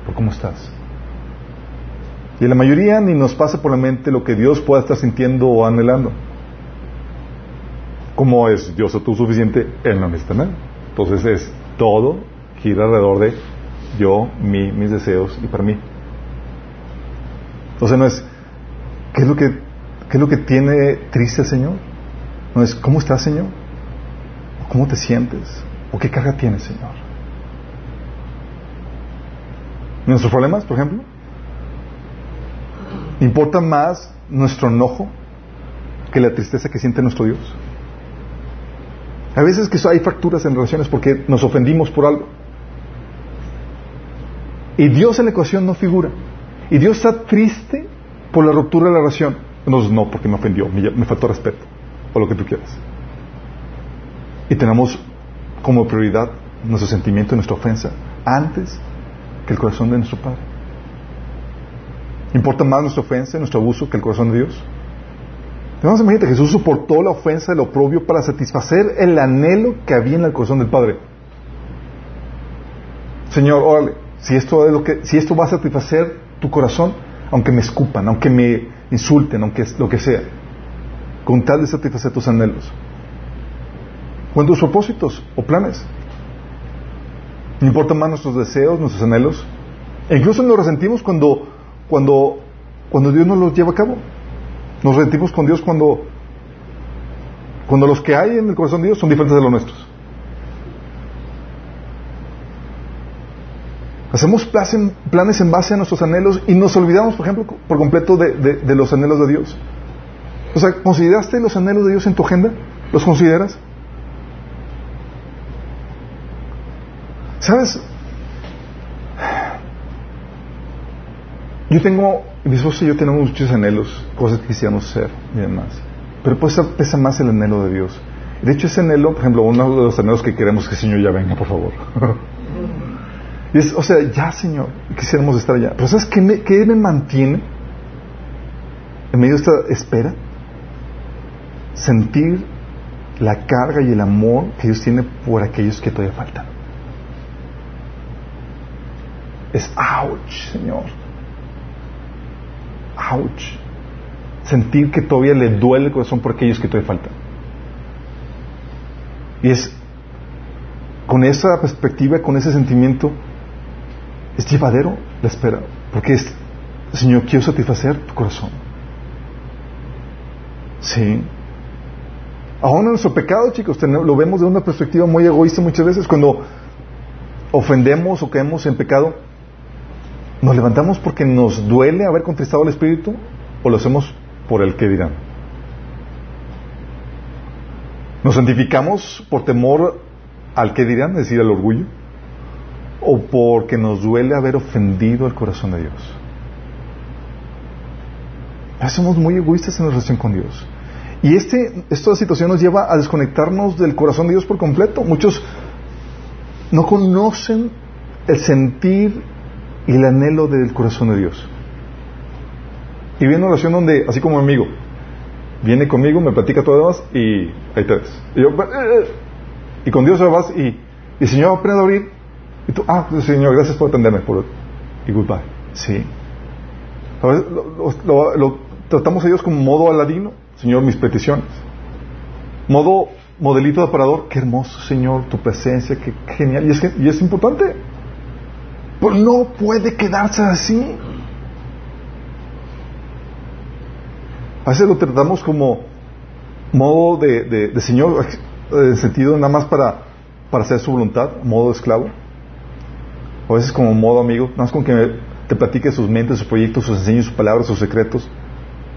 por cómo estás. Y en la mayoría ni nos pasa por la mente lo que Dios pueda estar sintiendo o anhelando. Como es Dios autosuficiente, Él no necesita nada. Entonces es todo gira alrededor de yo, mí, mis deseos y para mí. Entonces no es, ¿qué es lo que, qué es lo que tiene triste el Señor? No es, ¿cómo estás, Señor? ¿Cómo te sientes? ¿O qué carga tienes, Señor? ¿Nuestros problemas, por ejemplo? ¿Importa más nuestro enojo que la tristeza que siente nuestro Dios? A veces que hay fracturas en relaciones porque nos ofendimos por algo. Y Dios en la ecuación no figura. Y Dios está triste por la ruptura de la relación. Entonces, no, porque me ofendió, me, faltó respeto, o lo que tú quieras. Y tenemos como prioridad nuestro sentimiento y nuestra ofensa antes que el corazón de nuestro Padre. ¿Importa más nuestra ofensa nuestro abuso que el corazón de Dios? Entonces, imagínate, Jesús soportó la ofensa lo oprobio para satisfacer el anhelo que había en el corazón del Padre. Señor, órale, si esto, es lo que, si esto va a satisfacer tu corazón, aunque me escupan, aunque me insulten, aunque lo que sea, con tal de satisfacer tus anhelos. En tus propósitos o planes. No importan más nuestros deseos, nuestros anhelos. E incluso nos resentimos cuando, cuando, cuando Dios no los lleva a cabo. Nos resentimos con Dios cuando Cuando los que hay en el corazón de Dios son diferentes de los nuestros. Hacemos planes en base a nuestros anhelos y nos olvidamos, por ejemplo, por completo de, los anhelos de Dios. O sea, ¿consideraste los anhelos de Dios en tu agenda? ¿Los consideras? ¿Sabes? Yo tengo, mi esposo y yo tenemos muchos anhelos, cosas que quisiéramos hacer y demás. Pero pues pesa más el anhelo de Dios. De hecho, ese anhelo, por ejemplo, uno de los anhelos que queremos que el Señor ya venga, por favor. (laughs) y es, o sea, ya, Señor, quisiéramos estar allá. Pero ¿sabes qué me, me mantiene en medio de esta espera? Sentir la carga y el amor que Dios tiene por aquellos que todavía faltan. Es ouch, Señor. Ouch. Sentir que todavía le duele el corazón por aquellos que todavía faltan. Y es con esa perspectiva, con ese sentimiento, es llevadero la espera. Porque es, Señor, quiero satisfacer tu corazón. Sí. Aún en nuestro pecado, chicos, lo vemos de una perspectiva muy egoísta muchas veces. Cuando ofendemos o caemos en pecado, ¿nos levantamos porque nos duele haber contristado al Espíritu o lo hacemos por el que dirán? ¿Nos santificamos por temor al que dirán, es decir, al orgullo? ¿O porque nos duele haber ofendido al corazón de Dios? somos muy egoístas en la relación con Dios. Y este, esta situación nos lleva a desconectarnos del corazón de Dios por completo. Muchos no conocen el sentir y el anhelo del corazón de Dios. Y viene una oración donde, así como amigo, viene conmigo, me platica todo demás y ahí te ves. Y, yo, eh, eh". y con Dios vas y, y el Señor aprende a abrir. Y tú, ah, pues, Señor, gracias por atenderme. Por, y goodbye. Sí. A veces lo, lo tratamos a Dios como modo aladino Señor, mis peticiones. Modo modelito de aparador, qué hermoso, Señor, tu presencia, qué genial. Y es, y es importante. Pero no puede quedarse así. A veces lo tratamos como modo de, de, Señor, en sentido nada más para, para hacer su voluntad, modo esclavo. A veces como modo amigo, nada más con que te platique sus mentes, sus proyectos, sus enseños, sus palabras, sus secretos.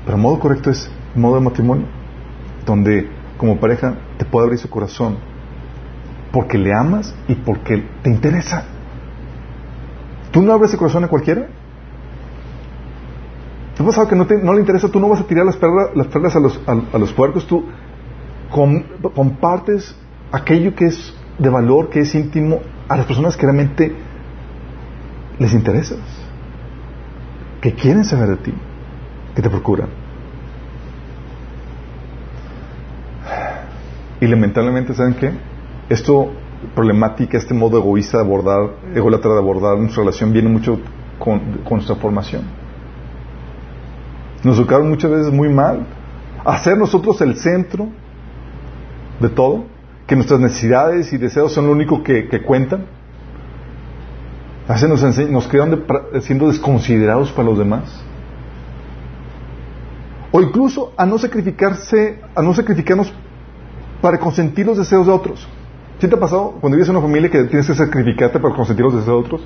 Pero modo correcto es modo de matrimonio, donde como pareja te puede abrir su corazón porque le amas y porque te interesa. ¿Tú no abres el corazón a cualquiera? ¿Te ha pasado que no, no, le interesa? Tú no vas a tirar las perlas, las perlas a, los, a, los puercos, tú compartes aquello que es de valor, que es íntimo, a las personas que realmente les interesas, que quieren saber de ti, que te procuran. Y lamentablemente, ¿saben qué? Esto, problemática, este modo egoísta de abordar, ególatra de abordar nuestra relación, viene mucho con, nuestra formación. Nos educaron muchas veces muy mal. Hacer nosotros el centro de todo, que nuestras necesidades y deseos son lo único que, cuentan. Hace nos, nos quedan siendo desconsiderados para los demás. O incluso a no sacrificarse, a no sacrificarnos para consentir los deseos de otros. ¿Sí te ha pasado cuando vives en una familia que tienes que sacrificarte para consentir los deseos de otros?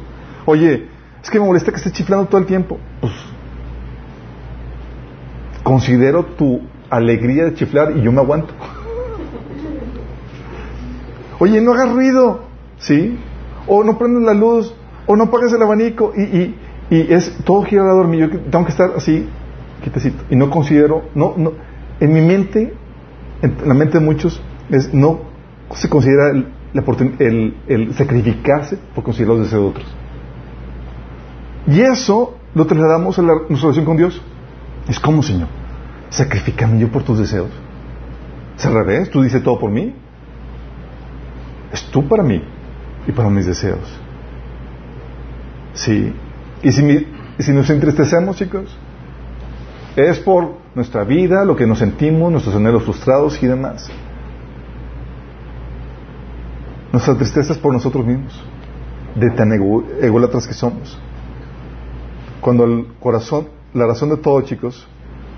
Oye, es que me molesta que estés chiflando todo el tiempo. Pues considero tu alegría de chiflar y yo me aguanto. (laughs) Oye, no hagas ruido, ¿sí? O no prendes la luz, o no apagues el abanico y, y, y es todo gira a dormir. Yo tengo que estar así, quitecito. Y no considero, no, no, en mi mente en la mente de muchos es no se considera el, el, sacrificarse por considerar los deseos de otros. Y eso lo trasladamos a la, nuestra relación con Dios. Es como, Señor, sacrificame yo por tus deseos. ¿Es al revés? ¿Tú dices todo por mí? Es tú para mí y para mis deseos. Sí. Y si, y si nos entristecemos, chicos, es por nuestra vida, lo que nos sentimos, nuestros anhelos frustrados y demás. Nuestra tristeza es por nosotros mismos, de tan ególatras que somos. Cuando el corazón, la razón de todo, chicos,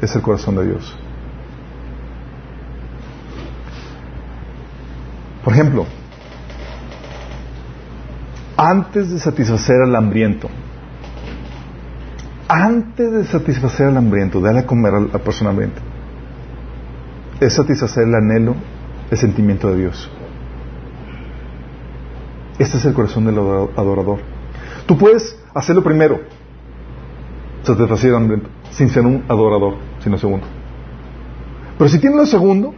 es el corazón de Dios. Por ejemplo, antes de satisfacer al hambriento, antes de satisfacer al hambriento, darle a comer a la persona hambrienta, es satisfacer el anhelo, el sentimiento de Dios. Este es el corazón del adorador. Tú puedes hacerlo primero, satisfacer al hambriento, sin ser un adorador, sino segundo. Pero si tienes lo segundo,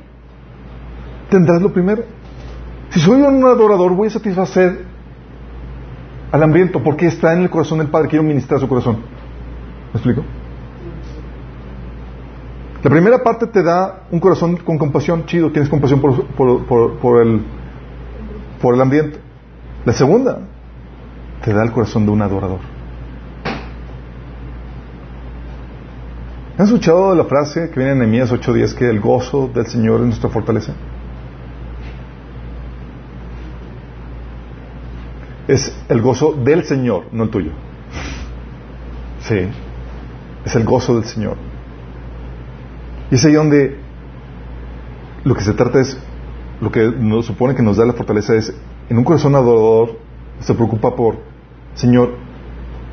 tendrás lo primero. Si soy un adorador, voy a satisfacer al hambriento porque está en el corazón del Padre. Quiero ministrar su corazón. ¿Me explico? La primera parte te da un corazón con compasión, chido, tienes compasión por, por, el, por el ambiente. La segunda te da el corazón de un adorador. ¿Han escuchado la frase que viene en Nehemías 8:10 que el gozo del Señor es nuestra fortaleza? Es el gozo del Señor, no el tuyo. Sí, es el gozo del Señor. Y es ahí donde lo que se trata es, lo que nos supone que nos da la fortaleza es, en un corazón adorador, se preocupa por, Señor,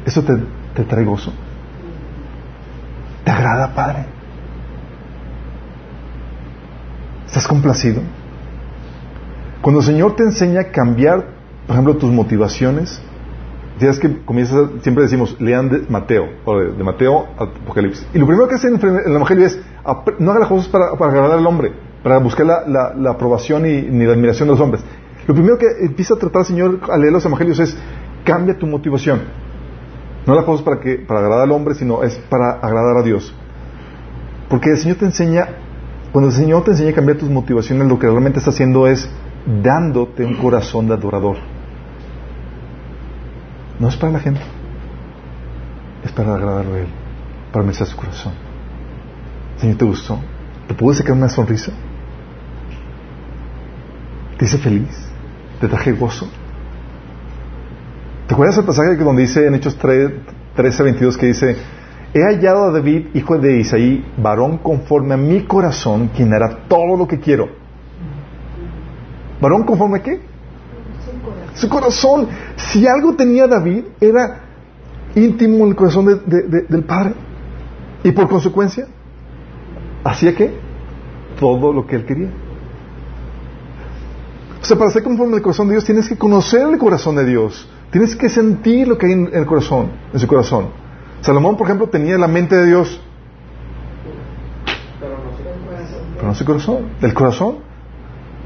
¿eso te, te trae gozo? ¿Te agrada, Padre? ¿Estás complacido? Cuando el Señor te enseña a cambiar, por ejemplo, tus motivaciones, tienes que comienzas, siempre decimos, lean de Mateo, o de, Mateo a Apocalipsis. Y lo primero que hacen en el Evangelio es, no hagan las cosas para, agradar al hombre, para buscar la, aprobación y, ni la admiración de los hombres. Lo primero que empieza a tratar el Señor al leer los Evangelios es, cambia tu motivación. No la cosas para, que, para agradar al hombre, sino es para agradar a Dios. Porque el Señor te enseña, cuando el Señor te enseña a cambiar tus motivaciones, lo que realmente está haciendo es dándote un corazón de adorador. No es para la gente, es para agradarlo a Él, para merecer su corazón. Señor, ¿te gustó? ¿Te pude sacar una sonrisa? ¿Te hice feliz? ¿Te traje gozo? ¿Te acuerdas el pasaje donde dice en Hechos 3, 13, 22 que dice, he hallado a David, hijo de Isaí, varón conforme a mi corazón, quien hará todo lo que quiero? ¿Varón conforme a qué? Su corazón. Si algo tenía David, era íntimo en el corazón del Padre. Y por consecuencia, hacía qué? Todo lo que él quería. O sea, para ser conforme al corazón de Dios, tienes que conocer el corazón de Dios. Tienes que sentir lo que hay en el corazón, en su corazón. Salomón, por ejemplo, tenía la mente de Dios. Pero no su corazón. El corazón.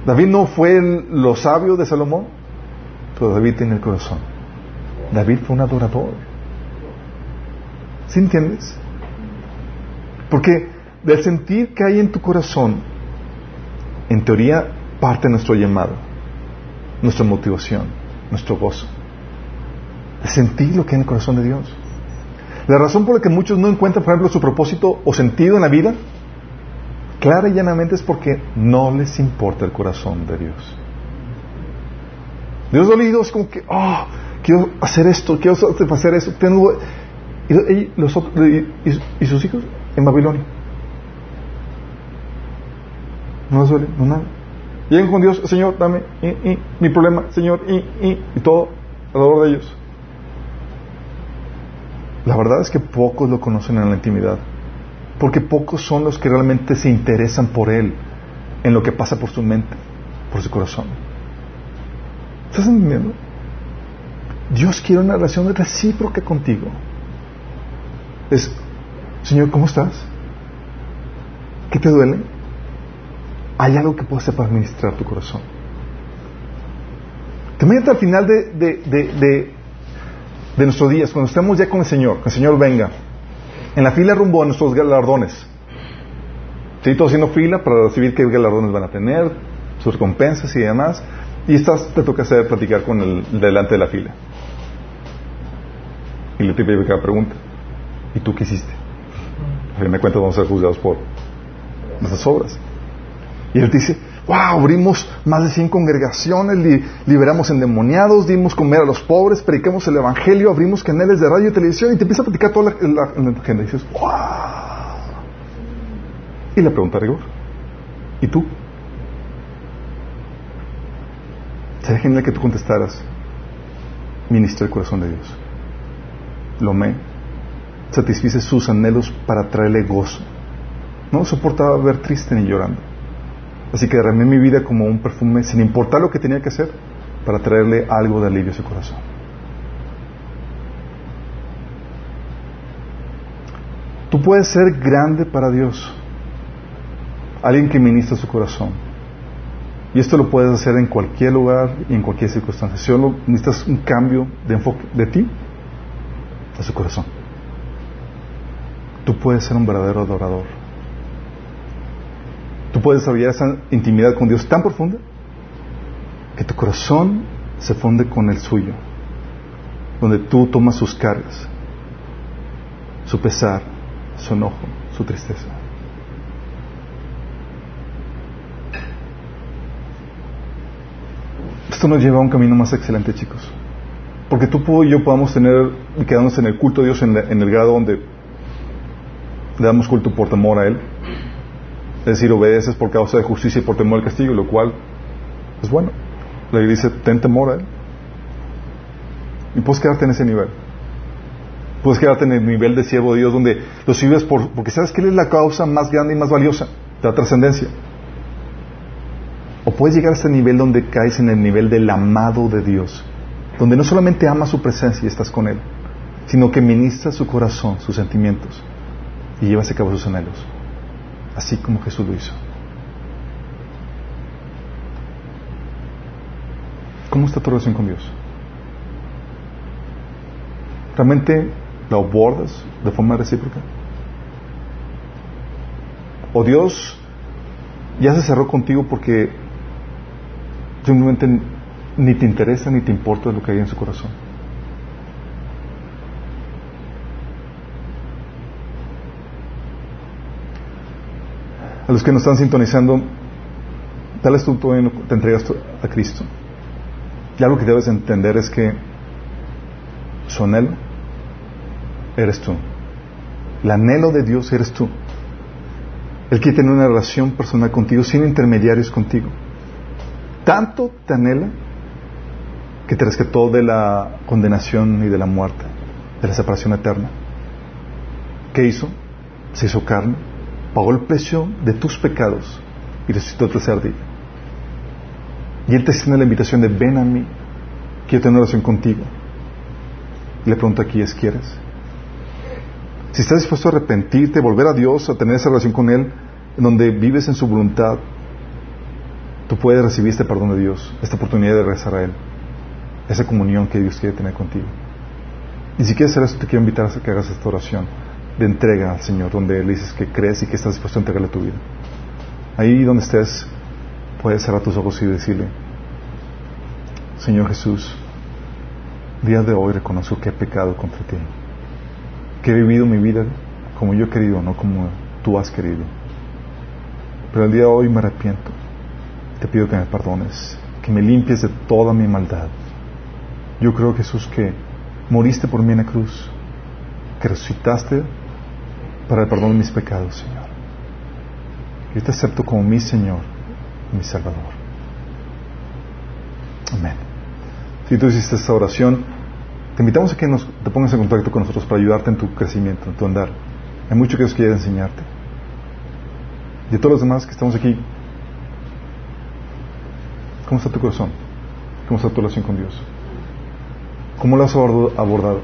David no fue lo sabio de Salomón, pero David tiene el corazón. David fue un adorador. ¿Sí entiendes? Porque del sentir que hay en tu corazón, en teoría, parte nuestro llamado, nuestra motivación, nuestro gozo sentir lo que hay en el corazón de Dios. La razón por la que muchos no encuentran, por ejemplo, su propósito o sentido en la vida, clara y llanamente es porque no les importa el corazón de Dios. Dios dolido es como que, oh, quiero hacer esto, quiero hacer eso, tengo... Y, los y, sus hijos en Babilonia. No les duele, no nada. Llegan con Dios, Señor, dame, y, mi problema, Señor, y, y todo alrededor de ellos. La verdad es que pocos lo conocen en la intimidad, porque pocos son los que realmente se interesan por Él, en lo que pasa por su mente, por su corazón. ¿Estás entendiendo? Dios quiere una relación recíproca contigo. Es, Señor, ¿cómo estás? ¿Qué te duele? Hay algo que puedo hacer para administrar tu corazón. Metes al final de, de, de nuestros días, cuando estemos ya con el Señor, que el Señor venga, en la fila rumbo a nuestros galardones. Sí, todos haciendo fila para recibir qué galardones van a tener, sus recompensas y demás. Y estás, te toca hacer platicar con el delante de la fila. Y le típica pregunta, ¿y tú qué hiciste? A fin de cuentas vamos a ser juzgados por nuestras obras. Y él dice, wow, abrimos más de 100 congregaciones, liberamos endemoniados, dimos comer a los pobres, predicamos el evangelio, abrimos canales de radio y televisión y te empieza a platicar toda la, la, Y dices, wow. Y la pregunta rigor, ¿y tú? Sería genial que tú contestaras, ministro del corazón de Dios. Lo me satisfice sus anhelos para traerle gozo. No soportaba ver triste ni llorando. Así que derramé mi vida como un perfume sin importar lo que tenía que hacer para traerle algo de alivio a su corazón. Tú puedes ser grande para Dios. Alguien que ministra su corazón. Y esto lo puedes hacer en cualquier lugar y en cualquier circunstancia. Si solo necesitas un cambio de enfoque de ti a su corazón. Tú puedes ser un verdadero adorador. Tú puedes desarrollar esa intimidad con Dios tan profunda que tu corazón se funde con el suyo, donde tú tomas sus cargas, su pesar, su enojo, su tristeza. Esto nos lleva a un camino más excelente, chicos. Porque tú y yo podamos tener, quedarnos en el culto de Dios en, en el grado donde le damos culto por temor a Él. Es decir, obedeces por causa de justicia y por temor al castigo, lo cual es bueno. La Biblia dice, ten temor a Él. Y puedes quedarte en ese nivel. Puedes quedarte en el nivel de siervo de Dios donde lo sirves por, porque sabes que Él es la causa más grande y más valiosa la trascendencia. O puedes llegar a ese nivel donde caes en el nivel del amado de Dios, donde no solamente amas su presencia y estás con Él, sino que ministras su corazón, sus sentimientos y llevas a cabo sus anhelos, así como Jesús lo hizo. ¿Cómo está tu relación con Dios? ¿Realmente la abordas de forma recíproca? ¿O Dios ya se cerró contigo porque simplemente ni te interesa ni te importa lo que hay en su corazón? A los que nos están sintonizando, tal vez tú te entregas a Cristo. Y algo que debes entender es que su anhelo eres tú. El anhelo de Dios eres tú. Él quiere tener una relación personal contigo sin intermediarios contigo. Tanto te anhela que te rescató de la condenación y de la muerte, de la separación eterna. ¿Qué hizo? Se hizo carne, pagó el precio de tus pecados y resucitó el tercer día. Y Él te extiende la invitación de ven a mí, quiero tener relación contigo. Y le pregunto aquí es, ¿quieres? Si estás dispuesto a arrepentirte, volver a Dios, a tener esa relación con Él, en donde vives en su voluntad, tú puedes recibir este perdón de Dios, esta oportunidad de regresar a Él, esa comunión que Dios quiere tener contigo. Y si quieres hacer eso, te quiero invitar a que hagas esta oración de entrega al Señor, donde le dices que crees y que estás dispuesto a entregarle tu vida. Ahí donde estés, puedes cerrar tus ojos y decirle, Señor Jesús, día de hoy reconozco que he pecado contra ti, que he vivido mi vida como yo he querido, no como tú has querido. Pero el día de hoy me arrepiento. Te pido que me perdones, que me limpies de toda mi maldad. Yo creo, Jesús, que moriste por mí en la cruz, que resucitaste para el perdón de mis pecados, Señor. Yo te acepto como mi Señor, mi Salvador. Amén. Si tú hiciste esta oración, te invitamos a que nos, te pongas en contacto con nosotros para ayudarte en tu crecimiento, en tu andar. Hay mucho que Dios quiere enseñarte. Y a todos los demás que estamos aquí, ¿cómo está tu corazón? ¿Cómo está tu relación con Dios? ¿Cómo lo has abordado?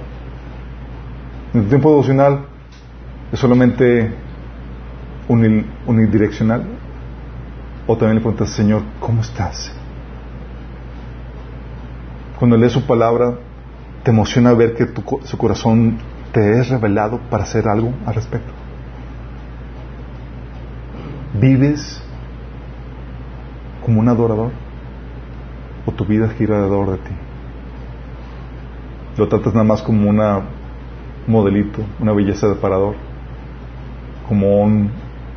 En tu tiempo devocional es solamente unidireccional. O también le preguntas, Señor, ¿cómo estás? Cuando lees su palabra, te emociona ver que su corazón te es revelado para hacer algo al respecto. ¿Vives como un adorador? ¿O tu vida gira alrededor de ti? ¿Lo tratas nada más como una modelito, una belleza de parador? Como un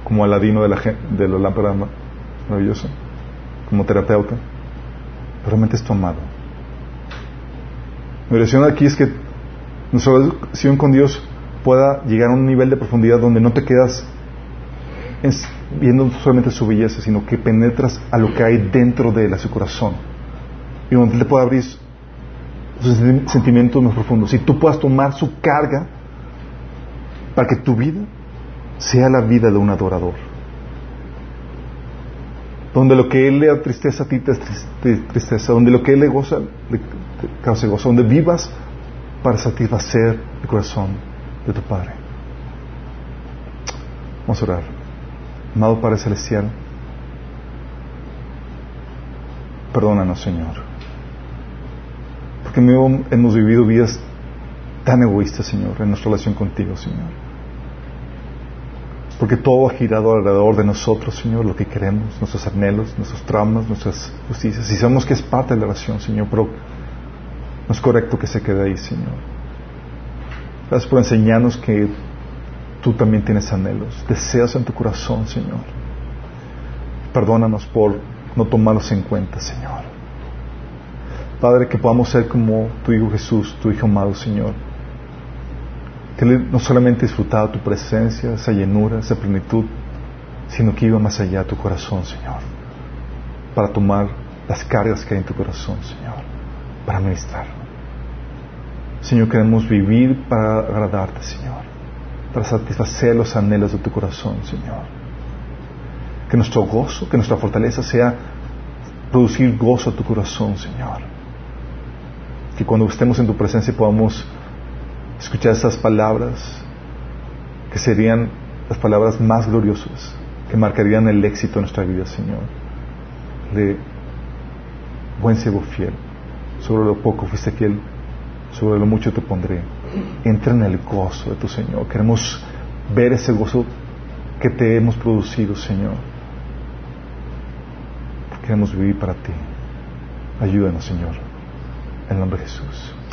como aladino de la, de la lámpara maravillosa, como terapeuta. Realmente es tu amado. Mi oración aquí es que nuestra relación con Dios pueda llegar a un nivel de profundidad donde no te quedas viendo solamente su belleza, sino que penetras a lo que hay dentro de él, a su corazón. Y donde Él te pueda abrir sus sentimientos más profundos. Y tú puedas tomar su carga para que tu vida sea la vida de un adorador. Donde lo que Él le da tristeza a ti te es tristeza, donde lo que Él le goza, le causa gozo, donde vivas para satisfacer el corazón de tu Padre. Vamos a orar. Amado Padre Celestial, perdónanos, Señor. Porque hemos vivido vidas tan egoístas, Señor, en nuestra relación contigo, Señor. Porque todo ha girado alrededor de nosotros, Señor, lo que queremos, nuestros anhelos, nuestros traumas, nuestras justicias. Y sabemos que es parte de la oración, Señor, pero no es correcto que se quede ahí, Señor. Gracias por enseñarnos que tú también tienes anhelos, deseas en tu corazón, Señor. Perdónanos por no tomarlos en cuenta, Señor. Padre, que podamos ser como tu Hijo Jesús, tu Hijo amado, Señor que no solamente disfrutaba tu presencia, esa llenura, esa plenitud, sino que iba más allá de tu corazón, Señor, para tomar las cargas que hay en tu corazón, Señor, para ministrar. Señor, queremos vivir para agradarte, Señor, para satisfacer los anhelos de tu corazón, Señor. Que nuestro gozo, que nuestra fortaleza sea producir gozo a tu corazón, Señor. Que cuando estemos en tu presencia podamos escuchar estas palabras que serían las palabras más gloriosas que marcarían el éxito de nuestra vida, Señor. De buen ciego fiel, sobre lo poco fuiste fiel, sobre lo mucho te pondré. Entra en el gozo de tu Señor. Queremos ver ese gozo que te hemos producido, Señor. Queremos vivir para ti. Ayúdanos, Señor. En el nombre de Jesús.